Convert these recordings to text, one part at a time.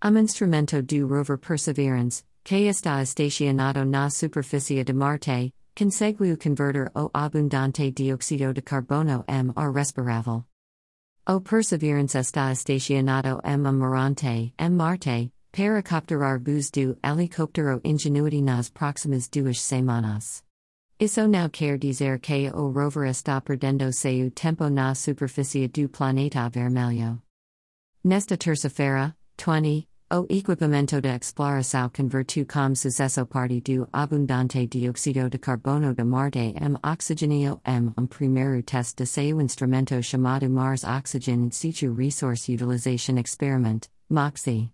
Um instrumento do rover Perseverance, que está estacionado na superfície de Marte, conseguiu converter o abundante dióxido de carbono m ar respirável. O Perseverance está estacionado m Amarante, m Marte, para capturar bus do helicóptero Ingenuity nas próximas duas semanas. Isso não quer dizer que o rover está perdendo seu tempo na superfície do planeta vermelho. Nesta terça-feira, 20, o equipamento de exploração convertiu com sucesso parte do abundante dióxido de carbono de Marte m oxigênio m um primeiro teste de seu instrumento chamado Mars Oxygen in situ Resource Utilization Experiment, MOXIE.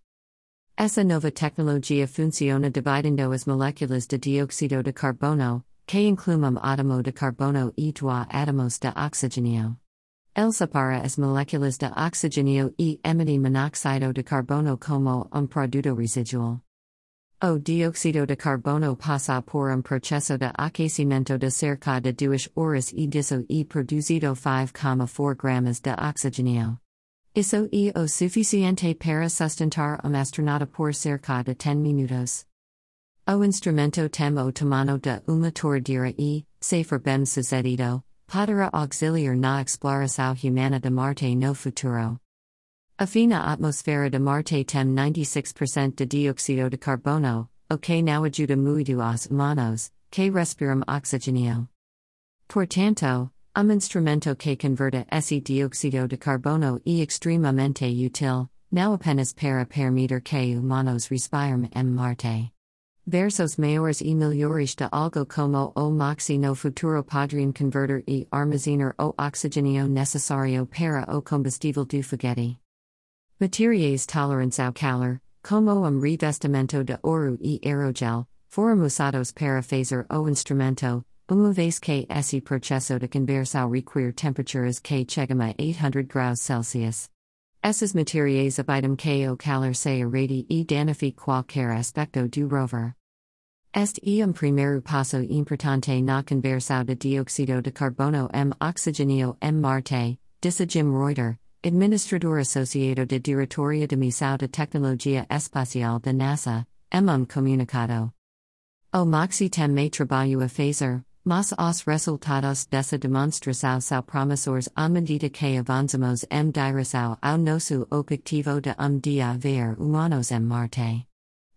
Essa nova tecnologia funciona dividendo as moléculas de dióxido de carbono, que incluem um átomo de carbono e dois átomos de oxigênio. El separa as moléculas de oxigênio e emite monóxido de carbono como um produto residual. O dióxido de carbono passa por um processo de aquecimento de cerca de duas horas e disso e produzido 5,4 gramas de oxigênio. Isso e o suficiente para sustentar um astronauta por cerca de 10 minutos. O instrumento tem o tamanho de uma torradeira e, se for bem sucedido, Poderá auxiliar na exploração humana de Marte no futuro. A fina atmosfera de Marte tem 96% de dióxido de carbono, o que não ajuda muito aos humanos, que respiram oxigênio. Portanto, um instrumento que converta esse dióxido de carbono e extremamente útil, não apenas para permitir que humanos respiram em Marte. Versos maiores e melhores de algo como o moxie no futuro poderiam converter e armazenar o oxigênio necessário para o combustível do foguete. Materiais tolerantes ao calor, como um revestimento de ouro e aerogel, foram usados para fazer o instrumento, uma vez que esse processo de conversão require temperaturas que chegam a 800 graus Celsius. Esses materiais abidam que o calor se irradie e danifique qualquer aspecto do rover. Este e um primeiro passo importante na conversão de dióxido de carbono m oxigênio m Marte, disse Jim Reuter, administrador associado de Diretoria de Missão de Tecnologia Espacial da NASA, m um comunicado. O Moxie me trabalho a fazer, mas os resultados dessa demonstração são promissores à medida que avançamos em direção ao nosso objetivo de um dia ver humanos em Marte.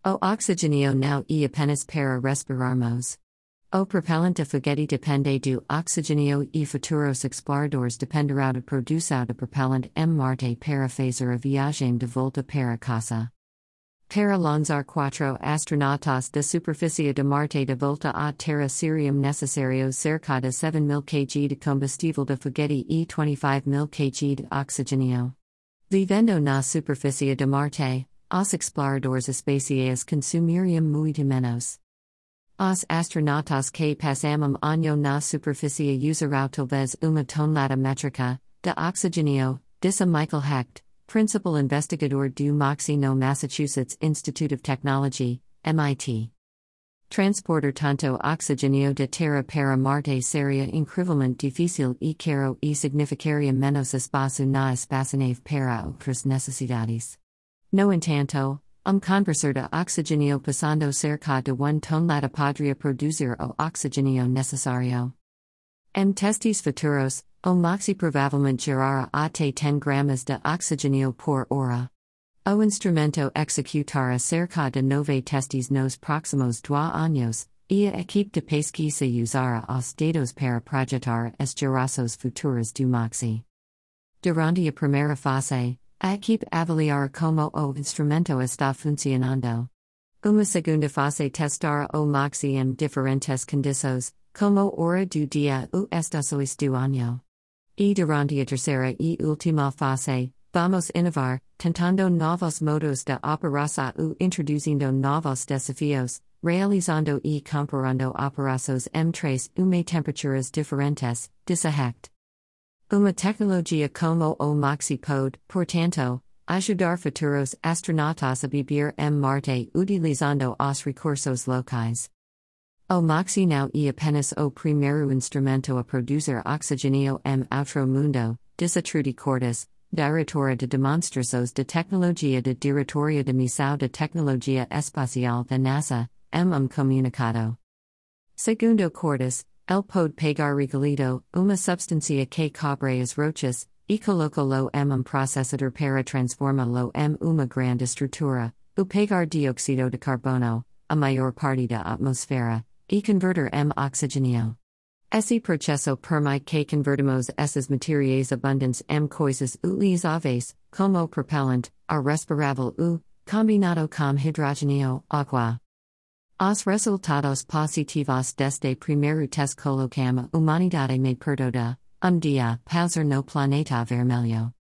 O oxigênio não e apenas para respirarmos. O propelente foguete depende do oxigênio e futuros exploradores dependerão da produção de propellant em Marte para fazer a viagem de volta para casa. Para lançar quatro astronautas da superfície de Marte de volta à Terra seriam necessários cerca de 7.000 mil kg de combustível de foguete e 25.000 mil kg de oxigênio. Vivendo na superfície de Marte, os exploradores espaciais consumiriam muito menos. Os astronautas que passam um ano na superfície usarão talvez uma tonelada métrica de oxigênio, disse Michael Hecht principal investigador do MOXIE no Massachusetts Institute of Technology, MIT. Transporter tanto oxigênio de terra para Marte seria incrivelmente difícil e caro e significaria menos espaço na espaçonave para outras necessidades. No entanto, um conversor de oxigênio passando cerca de 1 tonelada poderia produzir o oxigênio necessário. Em testes futuros, o moxie provavelmente gerará até 10 gramas de oxigênio por hora. O instrumento executará cerca de 9 testes nos próximos 2 anos, e a equipe de pesquisa usará os dados para projetar as gerações futuras do moxie. Durante a primeira fase, a equipe avaliará como o instrumento está funcionando. Uma segunda fase testará o moxie em diferentes condições, como hora do dia ou estações do ano. E durante a terceira e última fase, vamos inovar, tentando novos modos de operação ou introduzindo novos desafios, realizando e comparando operações em três uma temperaturas diferentes, disse Hecht. Uma tecnologia como o Moxie pode, portanto, ajudar futuros astronautas a vivir em Marte utilizando os recursos locais. O Moxie now e apenas o primeiro instrumento a produzir oxigênio em outro mundo, disse Trudy Kortes, Directora de Demonstrações de Tecnologia de Diretoria de Missão de Tecnologia Espacial da NASA, M. Um Comunicado. Segundo Kortes, el pode pegar regolito, uma substancia que cobre as rochas, e coloca lo m um processador para transforma lo m uma grande estrutura, o pegar dióxido de carbono, a maior parte da atmosfera, e converter m oxigênio. Esse processo permite que convertimos essas materiais abundantes m coisas utilizáveis, como propellant, a respirável u, combinado com hidrogênio, água. Os resultados positivos deste primeiro teste colocam a humanidade me perdoda, um dia, pauser no planeta vermelho.